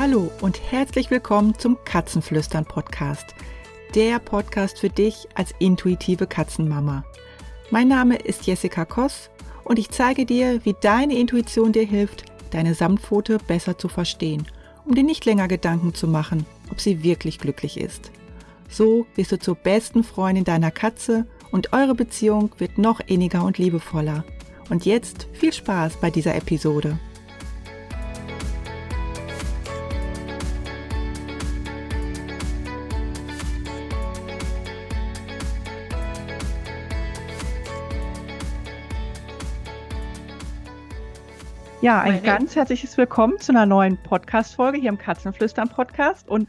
Hallo und herzlich willkommen zum Katzenflüstern Podcast. Der Podcast für dich als intuitive Katzenmama. Mein Name ist Jessica Koss und ich zeige dir, wie deine Intuition dir hilft, deine Samtpfote besser zu verstehen, um dir nicht länger Gedanken zu machen, ob sie wirklich glücklich ist. So wirst du zur besten Freundin deiner Katze und eure Beziehung wird noch inniger und liebevoller. Und jetzt viel Spaß bei dieser Episode. Ja, ein ganz herzliches Willkommen zu einer neuen Podcast-Folge hier im Katzenflüstern-Podcast. Und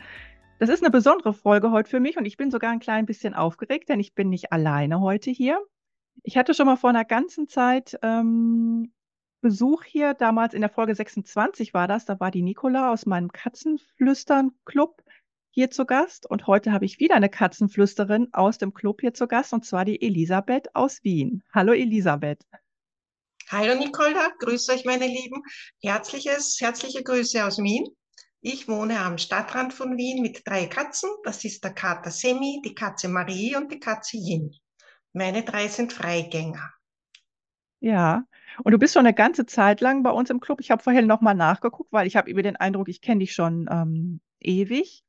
das ist eine besondere Folge heute für mich und ich bin sogar ein klein bisschen aufgeregt, denn ich bin nicht alleine heute hier. Ich hatte schon mal vor einer ganzen Zeit ähm, Besuch hier, damals in der Folge 26 war das, da war die Nicola aus meinem Katzenflüstern-Club hier zu Gast und heute habe ich wieder eine Katzenflüsterin aus dem Club hier zu Gast und zwar die Elisabeth aus Wien. Hallo Elisabeth. Hallo Nicola, grüße euch meine Lieben. Herzliches, herzliche Grüße aus Wien. Ich wohne am Stadtrand von Wien mit drei Katzen. Das ist der Kater Semi, die Katze Marie und die Katze Yin. Meine drei sind Freigänger. Ja, und du bist schon eine ganze Zeit lang bei uns im Club. Ich habe vorhin nochmal nachgeguckt, weil ich habe über den Eindruck, ich kenne dich schon ähm, ewig.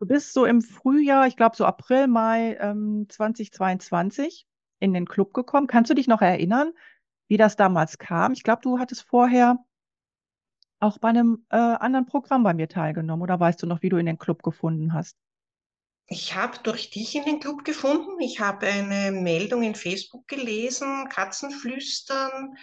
Du bist so im Frühjahr, ich glaube so April, Mai ähm, 2022 in den Club gekommen. Kannst du dich noch erinnern, wie das damals kam. Ich glaube, du hattest vorher auch bei einem äh, anderen Programm bei mir teilgenommen. Oder weißt du noch, wie du in den Club gefunden hast? Ich habe durch dich in den Club gefunden. Ich habe eine Meldung in Facebook gelesen, Katzenflüstern,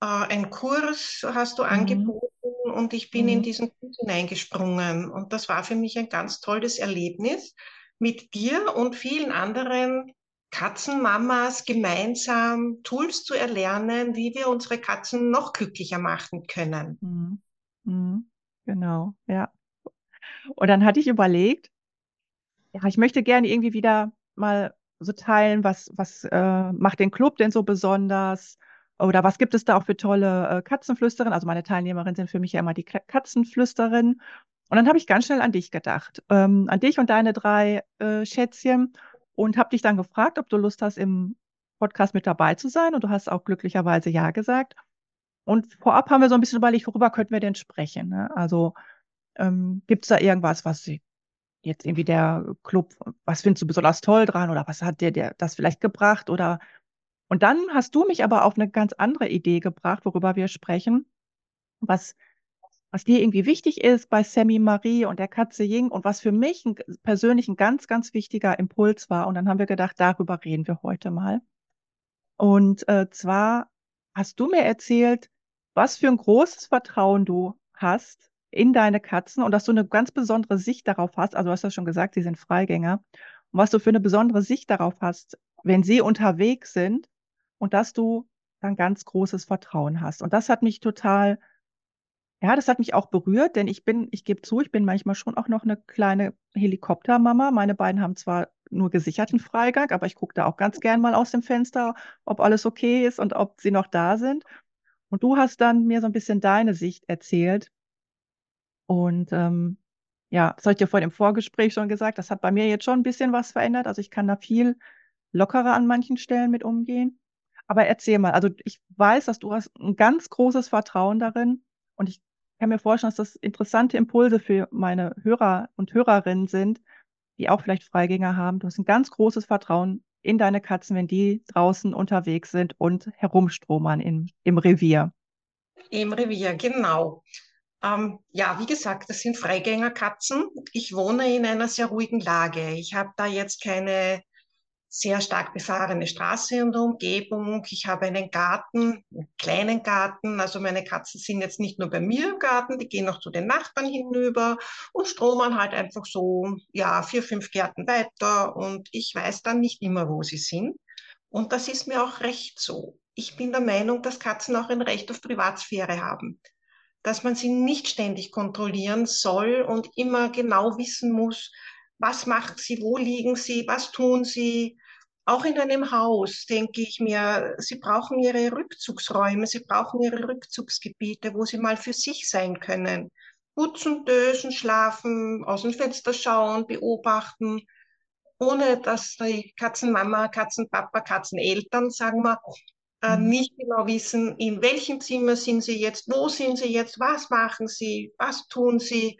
äh, ein Kurs hast du mhm. angeboten und ich bin mhm. in diesen Kurs hineingesprungen. Und das war für mich ein ganz tolles Erlebnis, mit dir und vielen anderen Katzenmamas gemeinsam Tools zu erlernen, wie wir unsere Katzen noch glücklicher machen können. Mhm. Mhm. Genau, ja. Und dann hatte ich überlegt, ja, ich möchte gerne irgendwie wieder mal so teilen, was, was äh, macht den Club denn so besonders? Oder was gibt es da auch für tolle äh, Katzenflüsterinnen? Also meine Teilnehmerinnen sind für mich ja immer die Katzenflüsterinnen. Und dann habe ich ganz schnell an dich gedacht, ähm, an dich und deine drei äh, Schätzchen und habe dich dann gefragt, ob du Lust hast, im Podcast mit dabei zu sein. Und du hast auch glücklicherweise Ja gesagt. Und vorab haben wir so ein bisschen überlegt, worüber könnten wir denn sprechen? Ne? Also ähm, gibt es da irgendwas, was jetzt irgendwie der Club, was findest du besonders toll dran oder was hat dir der das vielleicht gebracht? Oder und dann hast du mich aber auf eine ganz andere Idee gebracht, worüber wir sprechen, was was dir irgendwie wichtig ist bei Sammy Marie und der Katze Ying und was für mich ein, persönlich ein ganz, ganz wichtiger Impuls war. Und dann haben wir gedacht, darüber reden wir heute mal. Und äh, zwar hast du mir erzählt, was für ein großes Vertrauen du hast in deine Katzen und dass du eine ganz besondere Sicht darauf hast. Also du hast ja schon gesagt, sie sind Freigänger. Und was du für eine besondere Sicht darauf hast, wenn sie unterwegs sind und dass du dann ganz großes Vertrauen hast. Und das hat mich total ja, das hat mich auch berührt, denn ich bin, ich gebe zu, ich bin manchmal schon auch noch eine kleine Helikoptermama. Meine beiden haben zwar nur gesicherten Freigang, aber ich gucke da auch ganz gern mal aus dem Fenster, ob alles okay ist und ob sie noch da sind. Und du hast dann mir so ein bisschen deine Sicht erzählt. Und ähm, ja, das habe ich dir vor dem Vorgespräch schon gesagt, das hat bei mir jetzt schon ein bisschen was verändert. Also ich kann da viel lockerer an manchen Stellen mit umgehen. Aber erzähl mal, also ich weiß, dass du hast ein ganz großes Vertrauen darin und ich kann mir vorstellen, dass das interessante Impulse für meine Hörer und Hörerinnen sind, die auch vielleicht Freigänger haben. Du hast ein ganz großes Vertrauen in deine Katzen, wenn die draußen unterwegs sind und herumstromern im, im Revier. Im Revier, genau. Ähm, ja, wie gesagt, das sind Freigängerkatzen. Ich wohne in einer sehr ruhigen Lage. Ich habe da jetzt keine sehr stark befahrene Straße der Umgebung. Ich habe einen Garten, einen kleinen Garten. Also meine Katzen sind jetzt nicht nur bei mir im Garten, die gehen noch zu den Nachbarn hinüber und stromern halt einfach so, ja, vier, fünf Gärten weiter. Und ich weiß dann nicht immer, wo sie sind. Und das ist mir auch recht so. Ich bin der Meinung, dass Katzen auch ein Recht auf Privatsphäre haben. Dass man sie nicht ständig kontrollieren soll und immer genau wissen muss, was macht sie, wo liegen sie, was tun sie. Auch in einem Haus denke ich mir, sie brauchen ihre Rückzugsräume, sie brauchen ihre Rückzugsgebiete, wo sie mal für sich sein können. putzen, dösen, schlafen, aus dem Fenster schauen, beobachten, ohne dass die Katzenmama, Katzenpapa, Katzeneltern, sagen wir, äh, Mhm. nicht genau wissen, in welchem Zimmer sind sie jetzt, wo sind sie jetzt, was machen sie, was tun sie.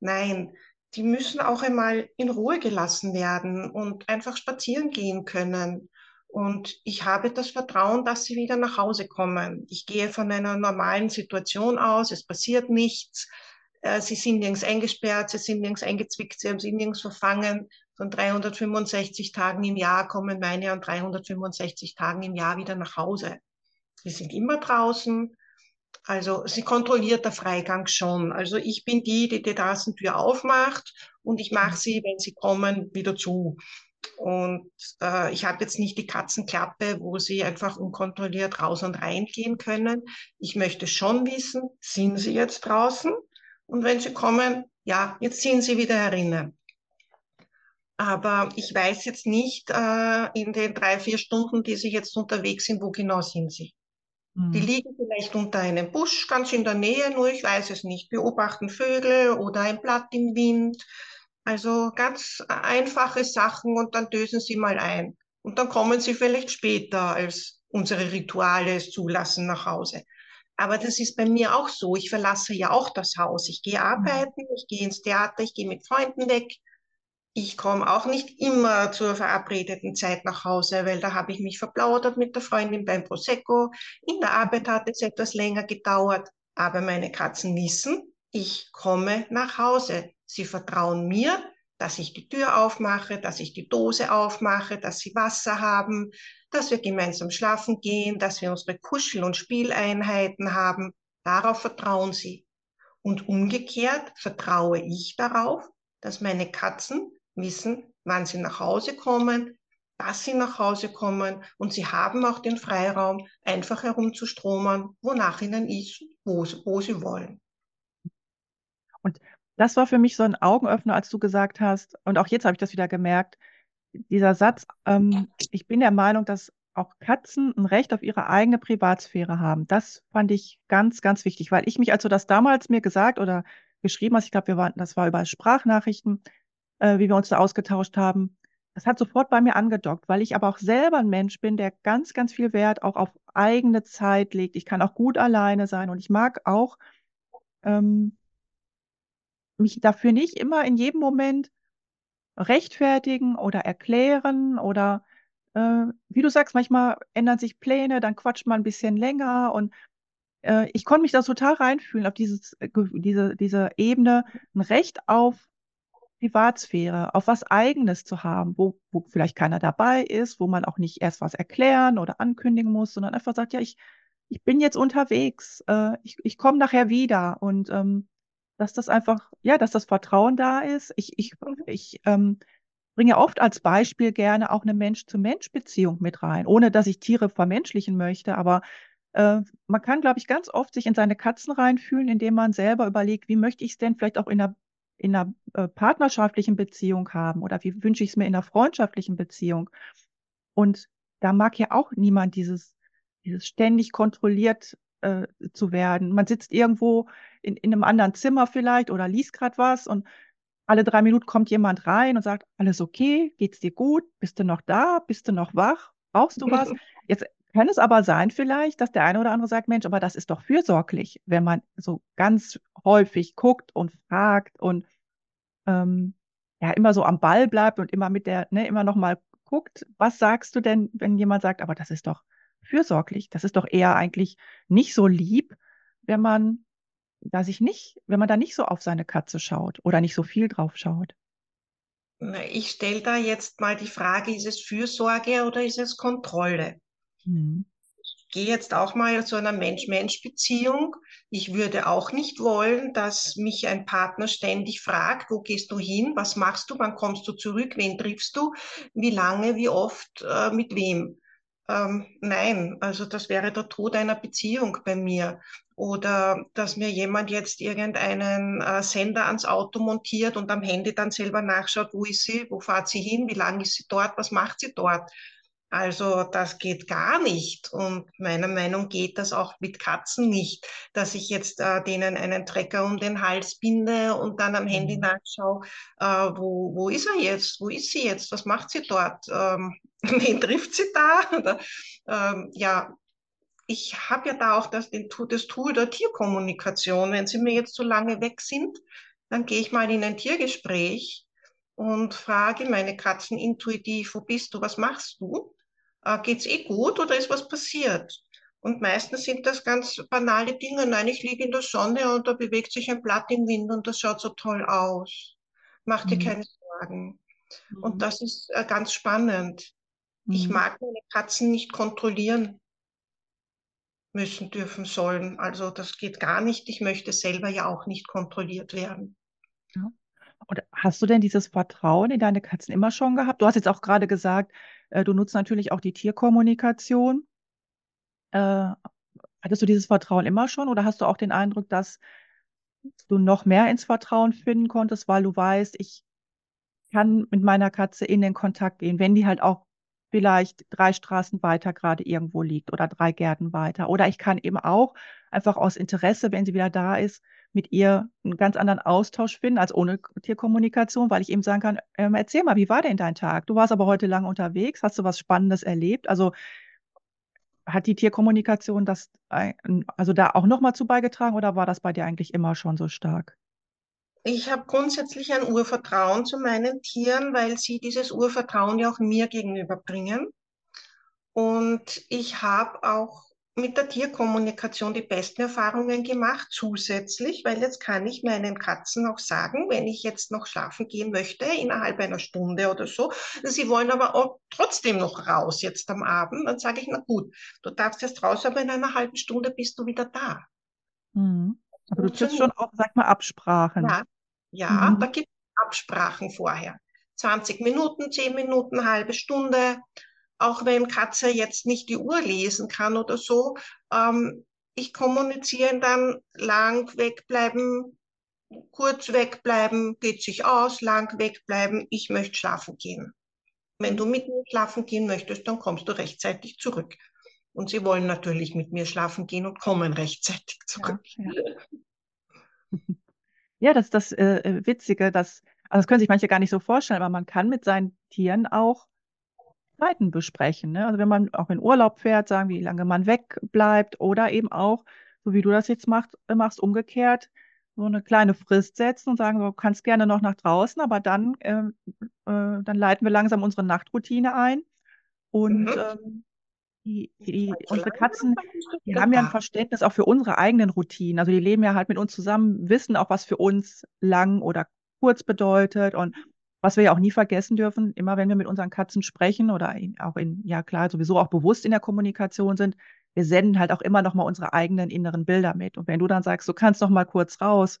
Nein, die müssen auch einmal in Ruhe gelassen werden und einfach spazieren gehen können. Und ich habe das Vertrauen, dass sie wieder nach Hause kommen. Ich gehe von einer normalen Situation aus, es passiert nichts. Äh, Sie sind nirgends eingesperrt, sie sind nirgends eingezwickt, sie haben sie nirgends verfangen. Von 365 Tagen im Jahr kommen meine an 365 Tagen im Jahr wieder nach Hause. Sie sind immer draußen. Also sie kontrolliert der Freigang schon. Also ich bin die, die die Terrassentür aufmacht und ich mache sie, wenn sie kommen, wieder zu. Und äh, ich habe jetzt nicht die Katzenklappe, wo sie einfach unkontrolliert raus und rein gehen können. Ich möchte schon wissen, sind sie jetzt draußen? Und wenn sie kommen, ja, jetzt sind sie wieder herinnen. Aber ich weiß jetzt nicht äh, in den drei, vier Stunden, die sie jetzt unterwegs sind, wo genau sind sie. Die Mhm. liegen vielleicht unter einem Busch ganz in der Nähe, nur ich weiß es nicht. Beobachten Vögel oder ein Blatt im Wind. Also ganz einfache Sachen und dann dösen sie mal ein. Und dann kommen sie vielleicht später, als unsere Rituale es zulassen, nach Hause. Aber das ist bei mir auch so. Ich verlasse ja auch das Haus. Ich gehe Mhm. arbeiten, ich gehe ins Theater, ich gehe mit Freunden weg. Ich komme auch nicht immer zur verabredeten Zeit nach Hause, weil da habe ich mich verplaudert mit der Freundin beim Prosecco. In der Arbeit hat es etwas länger gedauert, aber meine Katzen wissen, ich komme nach Hause. Sie vertrauen mir, dass ich die Tür aufmache, dass ich die Dose aufmache, dass sie Wasser haben, dass wir gemeinsam schlafen gehen, dass wir unsere Kuschel- und Spieleinheiten haben. Darauf vertrauen sie. Und umgekehrt vertraue ich darauf, dass meine Katzen wissen, wann sie nach Hause kommen, dass sie nach Hause kommen und sie haben auch den Freiraum, einfach herumzustromern, wonach ihnen ist, wo, wo sie wollen. Und das war für mich so ein Augenöffner, als du gesagt hast, und auch jetzt habe ich das wieder gemerkt, dieser Satz, ähm, ich bin der Meinung, dass auch Katzen ein Recht auf ihre eigene Privatsphäre haben. Das fand ich ganz, ganz wichtig, weil ich mich, als du das damals mir gesagt oder geschrieben hast, ich glaube, wir waren, das war über Sprachnachrichten, äh, wie wir uns da ausgetauscht haben, das hat sofort bei mir angedockt, weil ich aber auch selber ein Mensch bin, der ganz, ganz viel Wert auch auf eigene Zeit legt. Ich kann auch gut alleine sein und ich mag auch ähm, mich dafür nicht immer in jedem Moment rechtfertigen oder erklären oder äh, wie du sagst, manchmal ändern sich Pläne, dann quatscht man ein bisschen länger und äh, ich konnte mich da total reinfühlen auf dieses, äh, diese, diese Ebene, ein Recht auf Privatsphäre, auf was Eigenes zu haben, wo, wo vielleicht keiner dabei ist, wo man auch nicht erst was erklären oder ankündigen muss, sondern einfach sagt, ja, ich, ich bin jetzt unterwegs, äh, ich, ich komme nachher wieder. Und ähm, dass das einfach, ja, dass das Vertrauen da ist. Ich, ich, ich ähm, bringe oft als Beispiel gerne auch eine Mensch-zu-Mensch-Beziehung mit rein, ohne dass ich Tiere vermenschlichen möchte, aber äh, man kann, glaube ich, ganz oft sich in seine Katzen reinfühlen, indem man selber überlegt, wie möchte ich es denn vielleicht auch in einer, in einer äh, partnerschaftlichen Beziehung haben oder wie wünsche ich es mir in einer freundschaftlichen Beziehung. Und da mag ja auch niemand dieses, dieses ständig kontrolliert äh, zu werden. Man sitzt irgendwo in, in einem anderen Zimmer vielleicht oder liest gerade was und alle drei Minuten kommt jemand rein und sagt, alles okay, geht's dir gut, bist du noch da, bist du noch wach, brauchst du was? Jetzt kann es aber sein vielleicht, dass der eine oder andere sagt, Mensch, aber das ist doch fürsorglich, wenn man so ganz häufig guckt und fragt und ähm, ja immer so am Ball bleibt und immer mit der, ne, immer noch mal guckt. Was sagst du denn, wenn jemand sagt, aber das ist doch fürsorglich, das ist doch eher eigentlich nicht so lieb, wenn man da sich nicht, wenn man da nicht so auf seine Katze schaut oder nicht so viel drauf schaut. Ich stelle da jetzt mal die Frage, ist es Fürsorge oder ist es Kontrolle? Mhm. gehe jetzt auch mal zu einer Mensch-Mensch-Beziehung. Ich würde auch nicht wollen, dass mich ein Partner ständig fragt, wo gehst du hin, was machst du, wann kommst du zurück, wen triffst du, wie lange, wie oft, äh, mit wem. Ähm, nein, also das wäre der Tod einer Beziehung bei mir. Oder dass mir jemand jetzt irgendeinen äh, Sender ans Auto montiert und am Handy dann selber nachschaut, wo ist sie, wo fährt sie hin, wie lange ist sie dort, was macht sie dort. Also das geht gar nicht. Und meiner Meinung geht das auch mit Katzen nicht, dass ich jetzt äh, denen einen Trecker um den Hals binde und dann am Handy Mhm. nachschaue, äh, wo, wo ist er jetzt? Wo ist sie jetzt? Was macht sie dort? Ähm, wen trifft sie da? Oder, ähm, ja, ich habe ja da auch das, den, das Tool der Tierkommunikation. Wenn sie mir jetzt so lange weg sind, dann gehe ich mal in ein Tiergespräch und frage meine Katzen intuitiv, wo bist du, was machst du? Äh, geht's eh gut oder ist was passiert? Und meistens sind das ganz banale Dinge. Nein, ich liege in der Sonne und da bewegt sich ein Blatt im Wind und das schaut so toll aus. Mach dir Mhm. keine Sorgen. Und Mhm. das ist äh, ganz spannend. Ich Mhm. mag meine Katzen nicht kontrollieren müssen, dürfen, sollen. Also das geht gar nicht. Ich möchte selber ja auch nicht kontrolliert werden. Ja. Und hast du denn dieses Vertrauen in deine Katzen immer schon gehabt? Du hast jetzt auch gerade gesagt, äh, du nutzt natürlich auch die Tierkommunikation. Äh, hattest du dieses Vertrauen immer schon oder hast du auch den Eindruck, dass du noch mehr ins Vertrauen finden konntest, weil du weißt, ich kann mit meiner Katze in den Kontakt gehen, wenn die halt auch vielleicht drei Straßen weiter gerade irgendwo liegt oder drei Gärten weiter. Oder ich kann eben auch einfach aus Interesse, wenn sie wieder da ist, mit ihr einen ganz anderen Austausch finden als ohne Tierkommunikation, weil ich eben sagen kann, ähm, erzähl mal, wie war denn dein Tag? Du warst aber heute lange unterwegs, hast du was Spannendes erlebt? Also hat die Tierkommunikation das, also da auch nochmal zu beigetragen oder war das bei dir eigentlich immer schon so stark? Ich habe grundsätzlich ein Urvertrauen zu meinen Tieren, weil sie dieses Urvertrauen ja auch mir gegenüberbringen. Und ich habe auch mit der Tierkommunikation die besten Erfahrungen gemacht, zusätzlich, weil jetzt kann ich meinen Katzen auch sagen, wenn ich jetzt noch schlafen gehen möchte, innerhalb einer Stunde oder so, sie wollen aber auch trotzdem noch raus jetzt am Abend, dann sage ich, na gut, du darfst jetzt raus, aber in einer halben Stunde bist du wieder da. Mhm. Aber du triffst schon auch, sag mal, Absprachen. Ja, ja, da Mhm. gibt es Absprachen vorher. 20 Minuten, 10 Minuten, halbe Stunde. Auch wenn Katze jetzt nicht die Uhr lesen kann oder so. Ähm, ich kommuniziere dann lang wegbleiben, kurz wegbleiben, geht sich aus, lang wegbleiben. Ich möchte schlafen gehen. Wenn du mit mir schlafen gehen möchtest, dann kommst du rechtzeitig zurück. Und sie wollen natürlich mit mir schlafen gehen und kommen rechtzeitig Ja, zurück. ja. Ja, das ist das äh, äh, Witzige, dass, also das können sich manche gar nicht so vorstellen, aber man kann mit seinen Tieren auch Zeiten besprechen. Ne? Also wenn man auch in Urlaub fährt, sagen, wie lange man wegbleibt oder eben auch, so wie du das jetzt macht, äh, machst, umgekehrt, so eine kleine Frist setzen und sagen, du kannst gerne noch nach draußen, aber dann, ähm, äh, dann leiten wir langsam unsere Nachtroutine ein und Mhm. ähm, die, die, unsere Katzen, die haben ja ein. Verständnis auch für unsere eigenen Routinen. Also die leben ja halt mit uns zusammen, wissen auch, was für uns lang oder kurz bedeutet. Und was wir ja auch nie vergessen dürfen, immer wenn wir mit unseren Katzen sprechen oder in, auch in, ja klar, sowieso auch bewusst in der Kommunikation sind, wir senden halt auch immer noch mal unsere eigenen inneren Bilder mit. Und wenn du dann sagst, du kannst noch mal kurz raus,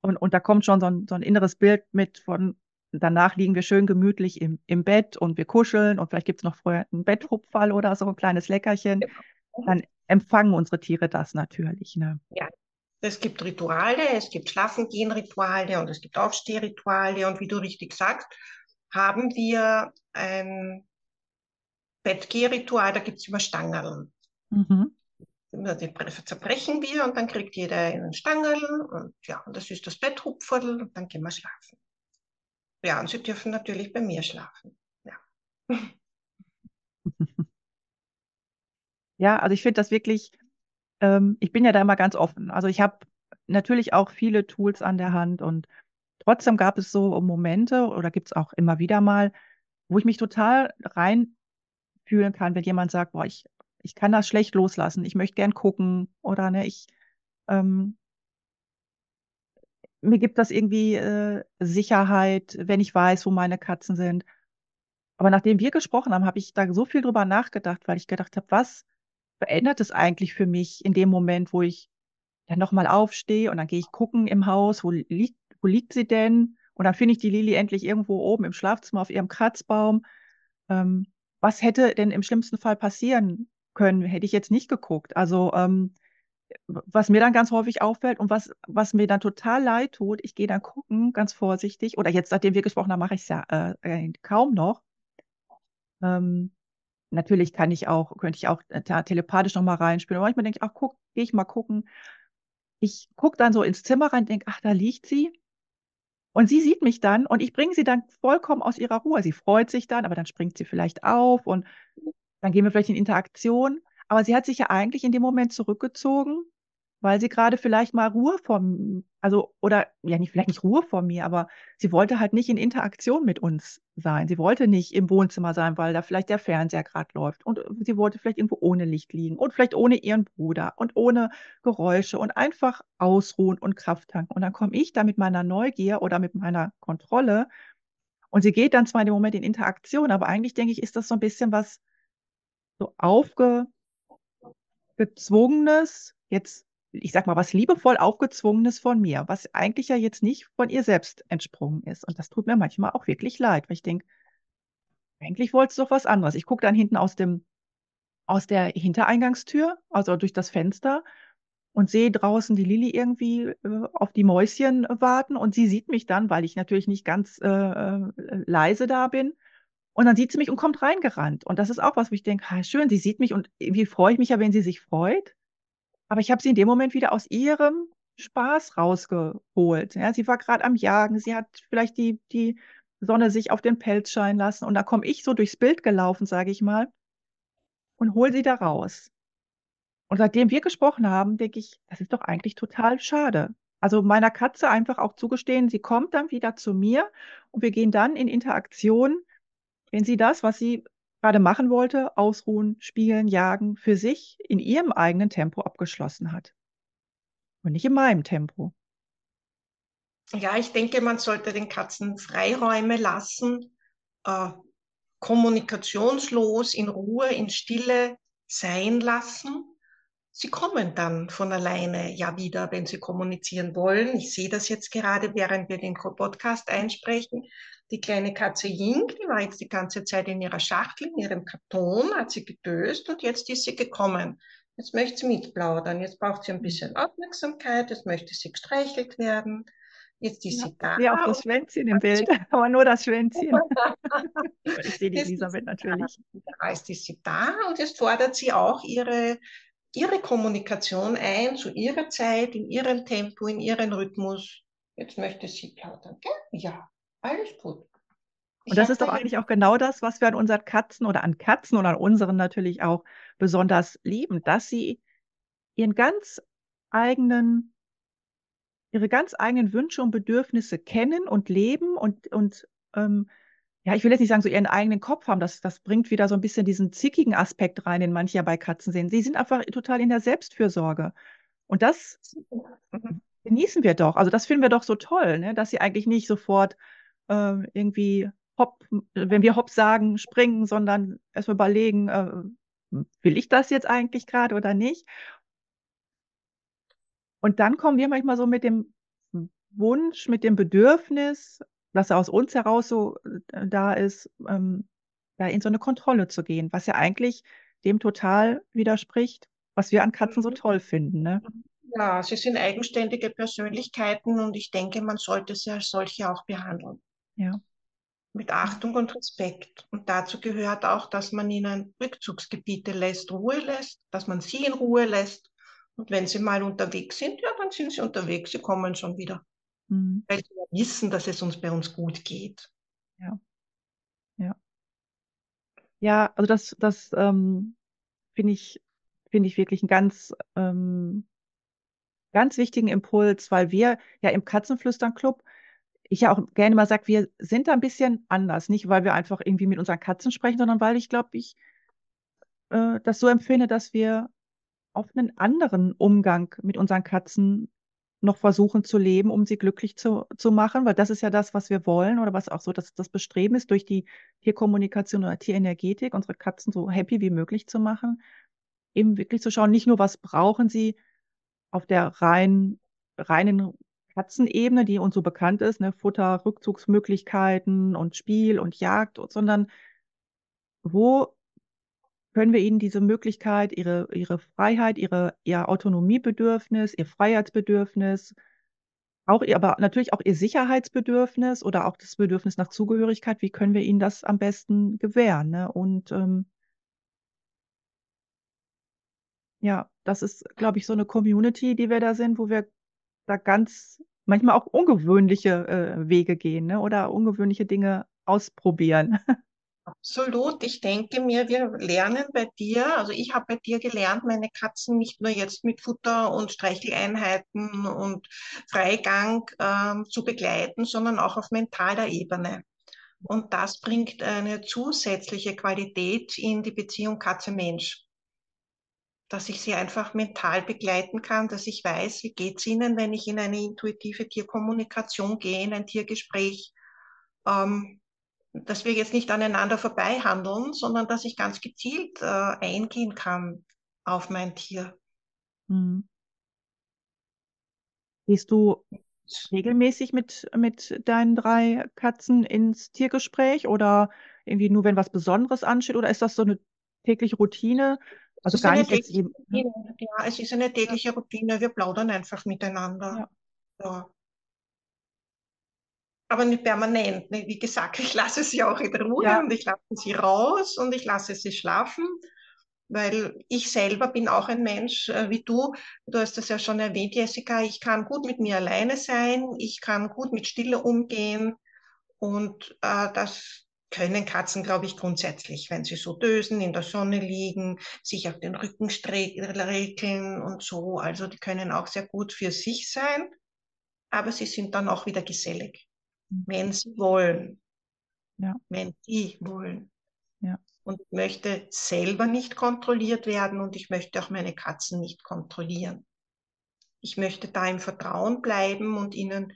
und, und da kommt schon so ein, so ein inneres Bild mit von, danach liegen wir schön gemütlich im, im Bett und wir kuscheln und vielleicht gibt es noch vorher einen Betthupferl oder so, ein kleines Leckerchen. Mhm. Dann empfangen unsere Tiere das natürlich, ne? Ja, es gibt Rituale, es gibt Schlafengehen-Rituale und es gibt Aufstehrituale. Und wie du richtig sagst, haben wir ein Bettgehritual, da gibt es immer Stangerl. Mhm. Die zerbrechen wir und dann kriegt jeder einen Stangerl und ja, und das ist das Betthupferl und dann gehen wir schlafen. Ja, und sie dürfen natürlich bei mir schlafen. Ja. Ja, also ich finde das wirklich, ähm, ich bin ja da immer ganz offen. Also ich habe natürlich auch viele Tools an der Hand und trotzdem gab es so Momente oder gibt es auch immer wieder mal, wo ich mich total reinfühlen kann, wenn jemand sagt, boah, ich, ich kann das schlecht loslassen, ich möchte gern gucken oder ne, ich, ähm, mir gibt das irgendwie äh, Sicherheit, wenn ich weiß, wo meine Katzen sind. Aber nachdem wir gesprochen haben, habe ich da so viel drüber nachgedacht, weil ich gedacht habe, was verändert es eigentlich für mich in dem Moment, wo ich dann nochmal aufstehe und dann gehe ich gucken im Haus, wo liegt, wo liegt sie denn? Und dann finde ich die Lili endlich irgendwo oben im Schlafzimmer auf ihrem Kratzbaum. Ähm, was hätte denn im schlimmsten Fall passieren können, hätte ich jetzt nicht geguckt. Also ähm, was mir dann ganz häufig auffällt und was, was mir dann total leid tut, ich gehe dann gucken, ganz vorsichtig, oder jetzt, nachdem wir gesprochen haben, mache ich es ja äh, äh, kaum noch. Ähm, natürlich kann ich auch, könnte ich auch äh, telepathisch noch mal reinspielen. Aber manchmal denke ich, ach, guck, gehe ich mal gucken. Ich gucke dann so ins Zimmer rein, denke, ach, da liegt sie. Und sie sieht mich dann und ich bringe sie dann vollkommen aus ihrer Ruhe. Sie freut sich dann, aber dann springt sie vielleicht auf und dann gehen wir vielleicht in Interaktion. Aber sie hat sich ja eigentlich in dem Moment zurückgezogen, weil sie gerade vielleicht mal Ruhe vom, also, oder, ja, nicht, vielleicht nicht Ruhe vor mir, aber sie wollte halt nicht in Interaktion mit uns sein. Sie wollte nicht im Wohnzimmer sein, weil da vielleicht der Fernseher gerade läuft. Und sie wollte vielleicht irgendwo ohne Licht liegen und vielleicht ohne ihren Bruder und ohne Geräusche und einfach ausruhen und Kraft tanken. Und dann komme ich da mit meiner Neugier oder mit meiner Kontrolle und sie geht dann zwar in dem Moment in Interaktion, aber eigentlich denke ich, ist das so ein bisschen was so aufgezwungenes, jetzt ich sag mal, was liebevoll aufgezwungenes von mir, was eigentlich ja jetzt nicht von ihr selbst entsprungen ist. Und das tut mir manchmal auch wirklich leid, weil ich denke, eigentlich wolltest du doch was anderes. Ich gucke dann hinten aus dem, aus der Hintereingangstür, also durch das Fenster und sehe draußen die Lilly irgendwie äh, auf die Mäuschen warten und sie sieht mich dann, weil ich natürlich nicht ganz äh, äh leise da bin. Und dann sieht sie mich und kommt reingerannt. Und das ist auch was, wo ich denke, ha, schön, sie sieht mich und irgendwie freue ich mich ja, wenn sie sich freut. Aber ich habe sie in dem Moment wieder aus ihrem Spaß rausgeholt. Ja, sie war gerade am Jagen, sie hat vielleicht die, die Sonne sich auf den Pelz scheinen lassen und da komme ich so durchs Bild gelaufen, sage ich mal, und hole sie da raus. Und seitdem wir gesprochen haben, denke ich, das ist doch eigentlich total schade. Also meiner Katze einfach auch zugestehen, sie kommt dann wieder zu mir und wir gehen dann in Interaktion, wenn sie das, was sie gerade machen wollte, ausruhen, spielen, jagen, für sich in ihrem eigenen Tempo abgeschlossen hat. Und nicht in meinem Tempo. Ja, ich denke, man sollte den Katzen Freiräume lassen, äh, kommunikationslos, in Ruhe, in Stille sein lassen. Sie kommen dann von alleine ja wieder, wenn sie kommunizieren wollen. Ich sehe das jetzt gerade, während wir den Podcast einsprechen. Die kleine Katze Ying, die war jetzt die ganze Zeit in ihrer Schachtel, in ihrem Karton, hat sie gedöst und jetzt ist sie gekommen. Jetzt möchte sie mitplaudern, jetzt braucht sie ein bisschen Aufmerksamkeit, jetzt möchte sie gestreichelt werden. Jetzt ist ja, sie da. Ja, auch das Schwänzchen im Bild, aber nur das Schwänzchen. ich sehe die Elisabeth natürlich. Jetzt ist sie da und jetzt fordert sie auch ihre, ihre Kommunikation ein zu ihrer Zeit, in ihrem Tempo, in ihren Rhythmus. Jetzt möchte sie plaudern. Gell? Ja, alles gut. Ich und das ist doch eigentlich auch genau das, was wir an unseren Katzen oder an Katzen oder an unseren natürlich auch besonders lieben, dass sie ihren ganz eigenen, ihre ganz eigenen Wünsche und Bedürfnisse kennen und leben und, und ähm, ja, ich will jetzt nicht sagen, so ihren eigenen Kopf haben. Das, das bringt wieder so ein bisschen diesen zickigen Aspekt rein, den manche ja bei Katzen sehen. Sie sind einfach total in der Selbstfürsorge. Und das genießen wir doch. Also das finden wir doch so toll, ne? dass sie eigentlich nicht sofort äh, irgendwie hopp, wenn wir hopp sagen, springen, sondern erstmal überlegen, äh, will ich das jetzt eigentlich gerade oder nicht? Und dann kommen wir manchmal so mit dem Wunsch, mit dem Bedürfnis, dass er aus uns heraus so äh, da ist, ähm, da in so eine Kontrolle zu gehen, was ja eigentlich dem total widerspricht, was wir an Katzen so mhm. toll finden. Ne? Ja, sie sind eigenständige Persönlichkeiten und ich denke, man sollte sie als solche auch behandeln. Ja. Mit Achtung und Respekt. Und dazu gehört auch, dass man ihnen Rückzugsgebiete lässt, Ruhe lässt, dass man sie in Ruhe lässt. Und wenn sie mal unterwegs sind, ja, dann sind sie unterwegs, sie kommen schon wieder. Mhm. Weil sie wissen, dass es uns bei uns gut geht. Ja. Ja. Ja, also das, das ähm, finde ich, finde ich wirklich einen ganz, ähm, ganz wichtigen Impuls, weil wir ja im Katzenflüstern-Club ich ja auch gerne mal sage, wir sind da ein bisschen anders. Nicht, weil wir einfach irgendwie mit unseren Katzen sprechen, sondern weil ich glaube, ich äh, das so empfinde, dass wir auf einen anderen Umgang mit unseren Katzen noch versuchen zu leben, um sie glücklich zu, zu machen, weil das ist ja das, was wir wollen oder was auch so das, das Bestreben ist, durch die Tierkommunikation oder Tierenergetik unsere Katzen so happy wie möglich zu machen. Eben wirklich zu schauen, nicht nur, was brauchen sie auf der rein, reinen Katzenebene, die uns so bekannt ist, ne, Futter, Rückzugsmöglichkeiten und Spiel und Jagd, sondern wo können wir ihnen diese Möglichkeit, ihre, ihre Freiheit, ihre, ihr Autonomiebedürfnis, ihr Freiheitsbedürfnis, auch aber natürlich auch ihr Sicherheitsbedürfnis oder auch das Bedürfnis nach Zugehörigkeit, wie können wir ihnen das am besten gewähren? Ne? Und ähm, Ja, das ist, glaube ich, so eine Community, die wir da sind, wo wir da ganz manchmal auch ungewöhnliche äh, Wege gehen, ne? Oder ungewöhnliche Dinge ausprobieren. Absolut. Ich denke mir, wir lernen bei dir, also ich habe bei dir gelernt, meine Katzen nicht nur jetzt mit Futter und Streicheleinheiten und Freigang ähm, zu begleiten, sondern auch auf mentaler Ebene. Und das bringt eine zusätzliche Qualität in die Beziehung Katze-Mensch. Dass ich sie einfach mental begleiten kann, dass ich weiß, wie geht's ihnen, wenn ich in eine intuitive Tierkommunikation gehe, in ein Tiergespräch. Ähm, dass wir jetzt nicht aneinander vorbei handeln, sondern dass ich ganz gezielt äh, eingehen kann auf mein Tier. Hm. Gehst du regelmäßig mit, mit deinen drei Katzen ins Tiergespräch oder irgendwie nur, wenn was Besonderes ansteht? Oder ist das so eine tägliche Routine? Es Also ist gar nicht jetzt tägliche eben. Ne? Routine. Ja, es ist eine tägliche Routine. Wir plaudern einfach miteinander. ja, Ja. Aber nicht permanent. ne? Wie gesagt, ich lasse sie auch in Ruhe ja, und ich lasse sie raus und ich lasse sie schlafen, weil ich selber bin auch ein Mensch äh, wie du. Du hast das ja schon erwähnt, Jessica. Ich kann gut mit mir alleine sein. Ich kann gut mit Stille umgehen. Und äh, das können Katzen, glaube ich, grundsätzlich, wenn sie so dösen, in der Sonne liegen, sich auf den Rücken rekeln und so. Also die können auch sehr gut für sich sein, aber sie sind dann auch wieder gesellig wenn sie wollen, ja, wenn die wollen. ja, Und ich möchte selber nicht kontrolliert werden und ich möchte auch meine Katzen nicht kontrollieren. Ich möchte da im Vertrauen bleiben und ihnen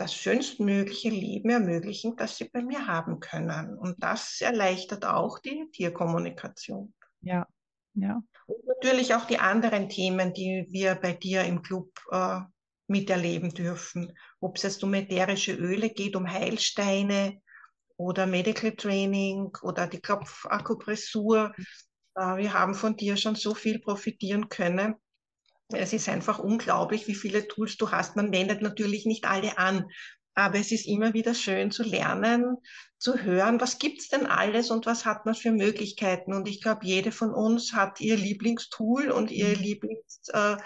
das schönstmögliche Leben ermöglichen, das sie bei mir haben können. Und das erleichtert auch die Tierkommunikation. ja, ja. Und natürlich auch die anderen Themen, die wir bei dir im Club äh, miterleben dürfen. Ob es jetzt um ätherische Öle geht, um Heilsteine oder Medical Training oder die Klopfakupressur. Äh, wir haben von dir schon so viel profitieren können. Es ist einfach unglaublich, wie viele Tools du hast. Man wendet natürlich nicht alle an, aber es ist immer wieder schön zu lernen, zu hören, was gibt's denn alles und was hat man für Möglichkeiten. Und ich glaube, jede von uns hat ihr Lieblingstool und ihr Mhm. Lieblings äh,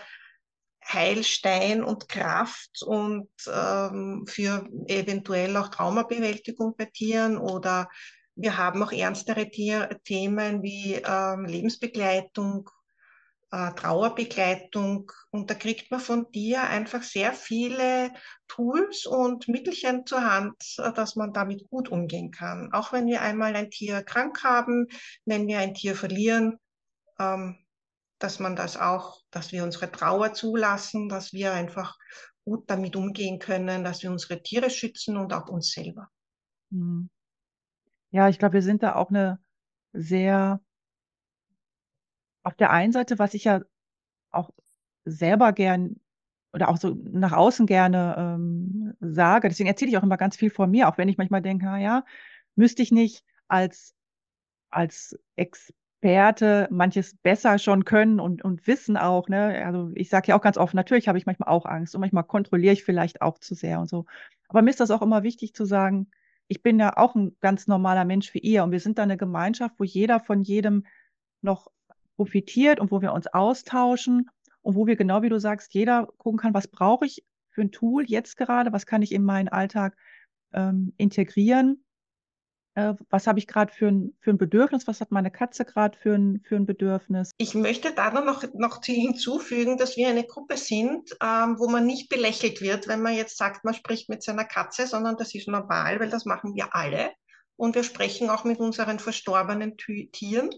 und Kraft und ähm, für eventuell auch Traumabewältigung bei Tieren oder wir haben auch ernstere Tier Themen wie ähm, Lebensbegleitung, Trauerbegleitung und da kriegt man von dir einfach sehr viele Tools und Mittelchen zur Hand, äh, dass man damit gut umgehen kann. Auch wenn wir einmal ein Tier krank haben, wenn wir ein Tier verlieren, ähm, dass man das auch, dass wir unsere Trauer zulassen, dass wir einfach gut damit umgehen können, dass wir unsere Tiere schützen und auch uns selber. Mhm. Ja, ich glaube, wir sind da auch eine sehr, auf der einen Seite, was ich ja auch selber gern oder auch so nach außen gerne ähm, sage, deswegen erzähle ich auch immer ganz viel von mir, auch wenn ich manchmal denke, na ja, müsste ich nicht als, als Experte manches besser schon können und, und wissen auch, ne? Also ich sage ja auch ganz offen, natürlich habe ich manchmal auch Angst und manchmal kontrolliere ich vielleicht auch zu sehr und so. Aber mir ist das auch immer wichtig zu sagen, ich bin ja auch ein ganz normaler Mensch wie ihr und wir sind da eine Gemeinschaft, wo jeder von jedem noch profitiert und wo wir uns austauschen und wo wir genau wie du sagst, jeder gucken kann, was brauche ich für ein Tool jetzt gerade, was kann ich in meinen Alltag ähm, integrieren, äh, was habe ich gerade für ein, für ein Bedürfnis, was hat meine Katze gerade für ein, für ein Bedürfnis. Ich möchte da noch, noch hinzufügen, dass wir eine Gruppe sind, ähm, wo man nicht belächelt wird, wenn man jetzt sagt, man spricht mit seiner Katze, sondern das ist normal, weil das machen wir alle. Und wir sprechen auch mit unseren verstorbenen Tieren.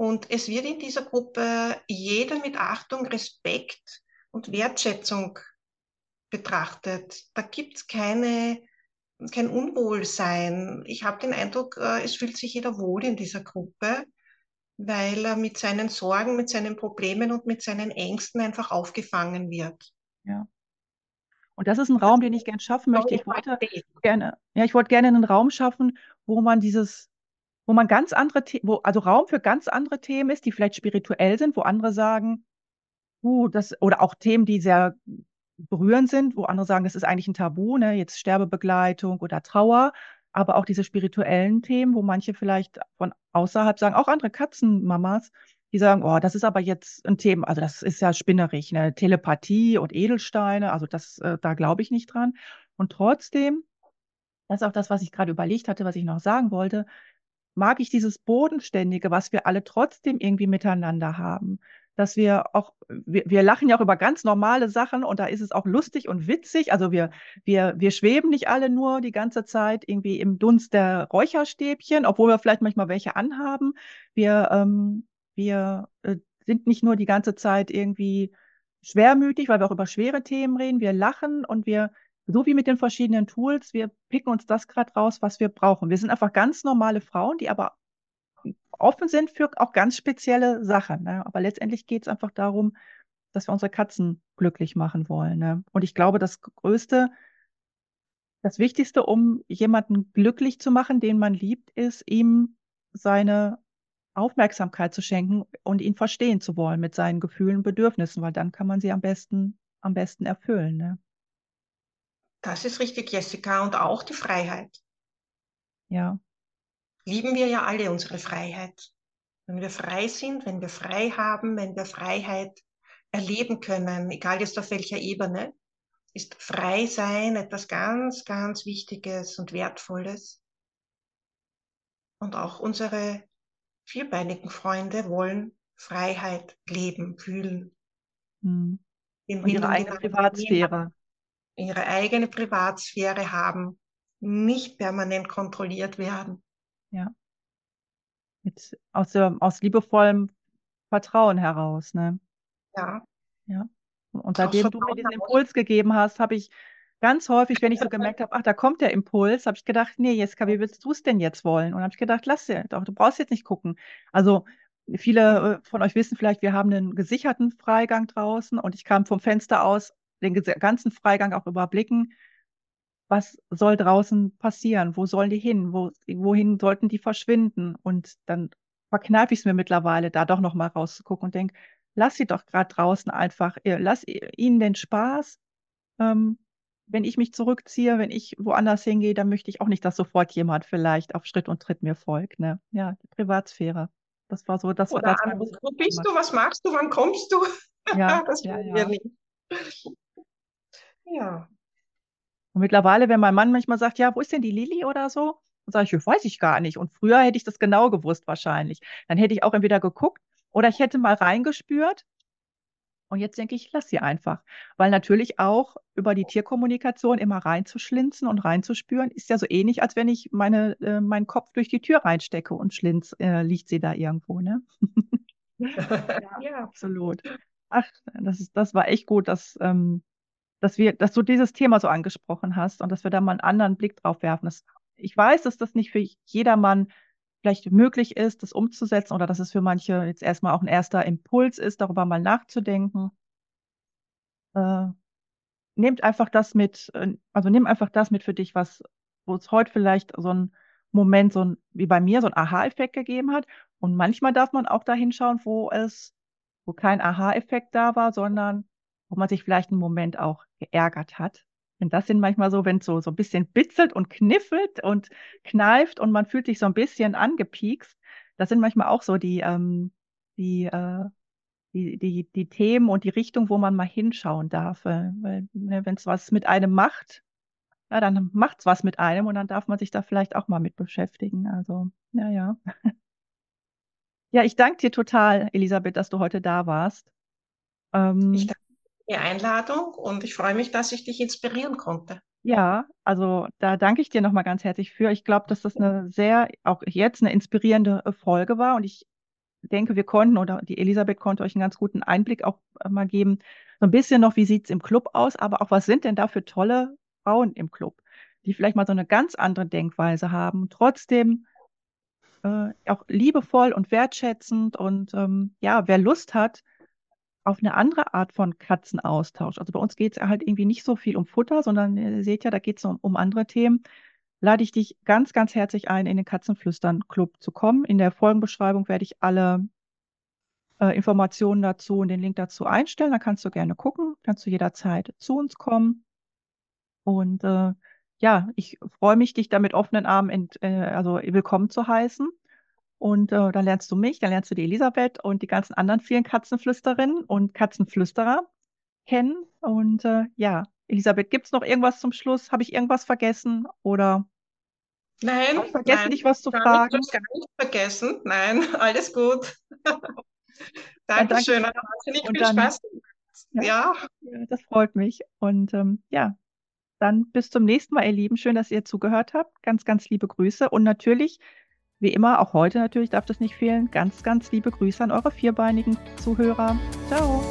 Und es wird in dieser Gruppe jeder mit Achtung, Respekt und Wertschätzung betrachtet. Da gibt es keine, kein Unwohlsein. Ich habe den Eindruck, äh, es fühlt sich jeder wohl in dieser Gruppe, weil er mit seinen Sorgen, mit seinen Problemen und mit seinen Ängsten einfach aufgefangen wird. Ja. Und das ist ein Raum, den ich gerne schaffen möchte. Ich wollte gerne, ja, ich wollte gerne einen Raum schaffen, wo man dieses, wo man ganz andere, The wo, also Raum für ganz andere Themen ist, die vielleicht spirituell sind, wo andere sagen, uh, das, oder auch Themen, die sehr berührend sind, wo andere sagen, das ist eigentlich ein Tabu, ne, jetzt Sterbebegleitung oder Trauer, aber auch diese spirituellen Themen, wo manche vielleicht von außerhalb sagen, auch andere Katzenmamas, die sagen, oh, das ist aber jetzt ein Thema, also das ist ja spinnerig, ne? Telepathie und Edelsteine, also das, äh, da glaube ich nicht dran. Und trotzdem, das ist auch das, was ich gerade überlegt hatte, was ich noch sagen wollte, mag ich dieses Bodenständige, was wir alle trotzdem irgendwie miteinander haben. Dass wir auch, wir, wir lachen ja auch über ganz normale Sachen und da ist es auch lustig und witzig. Also wir, wir, wir schweben nicht alle nur die ganze Zeit irgendwie im Dunst der Räucherstäbchen, obwohl wir vielleicht manchmal welche anhaben. Wir, ähm, wir äh, sind nicht nur die ganze Zeit irgendwie schwermütig, weil wir auch über schwere Themen reden. Wir lachen und wir so wie mit den verschiedenen Tools, wir picken uns das gerade raus, was wir brauchen. Wir sind einfach ganz normale Frauen, die aber offen sind für auch ganz spezielle Sachen. Ne? Aber letztendlich geht es einfach darum, dass wir unsere Katzen glücklich machen wollen. Ne? Und ich glaube, das Größte, das Wichtigste, um jemanden glücklich zu machen, den man liebt, ist ihm seine Aufmerksamkeit zu schenken und ihn verstehen zu wollen mit seinen Gefühlen und Bedürfnissen, weil dann kann man sie am besten, am besten erfüllen. Ne? Das ist richtig, Jessica. Und auch die Freiheit. Ja. Lieben wir ja alle unsere Freiheit. Wenn wir frei sind, wenn wir frei haben, wenn wir Freiheit erleben können, egal jetzt auf welcher Ebene, ist frei sein etwas ganz, ganz Wichtiges und Wertvolles. Und auch unsere vierbeinigen Freunde wollen Freiheit leben, fühlen. Hm. Und ihre eigene Privatsphäre ihre eigene Privatsphäre haben, nicht permanent kontrolliert werden. Ja. Mit, aus, aus liebevollem Vertrauen heraus, ne? Ja. Ja. Und seitdem du mir diesen Impuls gegeben hast, habe ich ganz häufig, wenn ich so gemerkt habe, ach, da kommt der Impuls, habe ich gedacht, nee, Jeska, wie willst du es denn jetzt wollen? Und habe ich gedacht, lass dir doch, du brauchst jetzt nicht gucken. Also viele äh, von euch wissen vielleicht, wir haben einen gesicherten Freigang draußen und ich kam vom Fenster aus den ganzen Freigang auch überblicken, was soll draußen passieren, wo sollen die hin, wo, wohin sollten die verschwinden und dann verkneife ich es mir mittlerweile, da doch nochmal rauszugucken und denke, lass sie doch gerade draußen einfach, lass ihnen den Spaß. Ähm, wenn ich mich zurückziehe, wenn ich woanders hingehe, dann möchte ich auch nicht, dass sofort jemand vielleicht auf Schritt und Tritt mir folgt. Ne? Ja, die Privatsphäre. Das war so, das Oder war das. Wo bist du? Was machst du? Wann kommst du? Ja, das ja, ja. wir nicht. Ja. Und mittlerweile, wenn mein Mann manchmal sagt, ja, wo ist denn die Lilly oder so? Dann sage ich, weiß ich gar nicht. Und früher hätte ich das genau gewusst wahrscheinlich. Dann hätte ich auch entweder geguckt oder ich hätte mal reingespürt. Und jetzt denke ich, lass sie einfach. Weil natürlich auch über die Tierkommunikation immer reinzuschlinzen und reinzuspüren, ist ja so ähnlich, als wenn ich meine, äh, meinen Kopf durch die Tür reinstecke und schlinz, äh, liegt sie da irgendwo, ne? ja, ja, absolut. Ach, das, ist, das war echt gut, dass, ähm, dass wir, dass du dieses Thema so angesprochen hast und dass wir da mal einen anderen Blick drauf werfen. Das, ich weiß, dass das nicht für jedermann vielleicht möglich ist, das umzusetzen oder dass es für manche jetzt erstmal auch ein erster Impuls ist, darüber mal nachzudenken. Äh, nehmt einfach das mit, äh, also nimm einfach das mit für dich, was, wo es heute vielleicht so ein Moment, so ein, wie bei mir, so ein Aha-Effekt gegeben hat. Und manchmal darf man auch da hinschauen, wo es, wo kein Aha-Effekt da war, sondern wo man sich vielleicht einen Moment auch geärgert hat. Und das sind manchmal so, wenn es so, so ein bisschen bitzelt und kniffelt und kneift und man fühlt sich so ein bisschen angepiekst. Das sind manchmal auch so die, ähm, die, äh, die, die, die Themen und die Richtung, wo man mal hinschauen darf. Weil, ne, wenn es was mit einem macht, ja, dann macht es was mit einem und dann darf man sich da vielleicht auch mal mit beschäftigen. Also, ja, ja. Ja, ich danke dir total, Elisabeth, dass du heute da warst. Ähm, ich danke die Einladung und ich freue mich, dass ich dich inspirieren konnte. Ja, also da danke ich dir nochmal ganz herzlich für. Ich glaube, dass das eine sehr, auch jetzt eine inspirierende äh, Folge war und ich denke, wir konnten oder die Elisabeth konnte euch einen ganz guten Einblick auch äh, mal geben. So ein bisschen noch, wie sieht es im Club aus, aber auch was sind denn da für tolle Frauen im Club, die vielleicht mal so eine ganz andere Denkweise haben, trotzdem äh, auch liebevoll und wertschätzend und ähm, ja, wer Lust hat, auf eine andere Art von Katzenaustausch. Also bei uns geht es halt irgendwie nicht so viel um Futter, sondern ihr seht ja, da geht es um, um andere Themen. Lade ich dich ganz, ganz herzlich ein, in den Katzenflüstern Club zu kommen. In der Folgenbeschreibung werde ich alle äh, Informationen dazu und den Link dazu einstellen. Da kannst du gerne gucken, kannst du jederzeit zu uns kommen. Und äh, ja, ich freue mich, dich da mit offenen Armen ent, äh, also willkommen zu heißen. Und äh, dann lernst du mich, dann lernst du die Elisabeth und die ganzen anderen vielen Katzenflüsterinnen und Katzenflüsterer kennen. Und äh, ja, Elisabeth, gibt es noch irgendwas zum Schluss? Habe ich irgendwas vergessen oder Nein, ich vergessen, nein, dich was zu fragen? nicht, gar nicht vergessen. Nein, alles gut. Dann danke Dankeschön, ich hat wahnsinnig viel dann, Spaß ja, Ja, ja, das freut mich. Und ähm, ja, dann bis zum nächsten Mal, ihr Lieben. Schön, dass ihr zugehört habt. Ganz, ganz liebe Grüße. Und natürlich, wie immer, auch heute natürlich darf das nicht fehlen, ganz, ganz liebe Grüße an eure vierbeinigen Zuhörer. Ciao.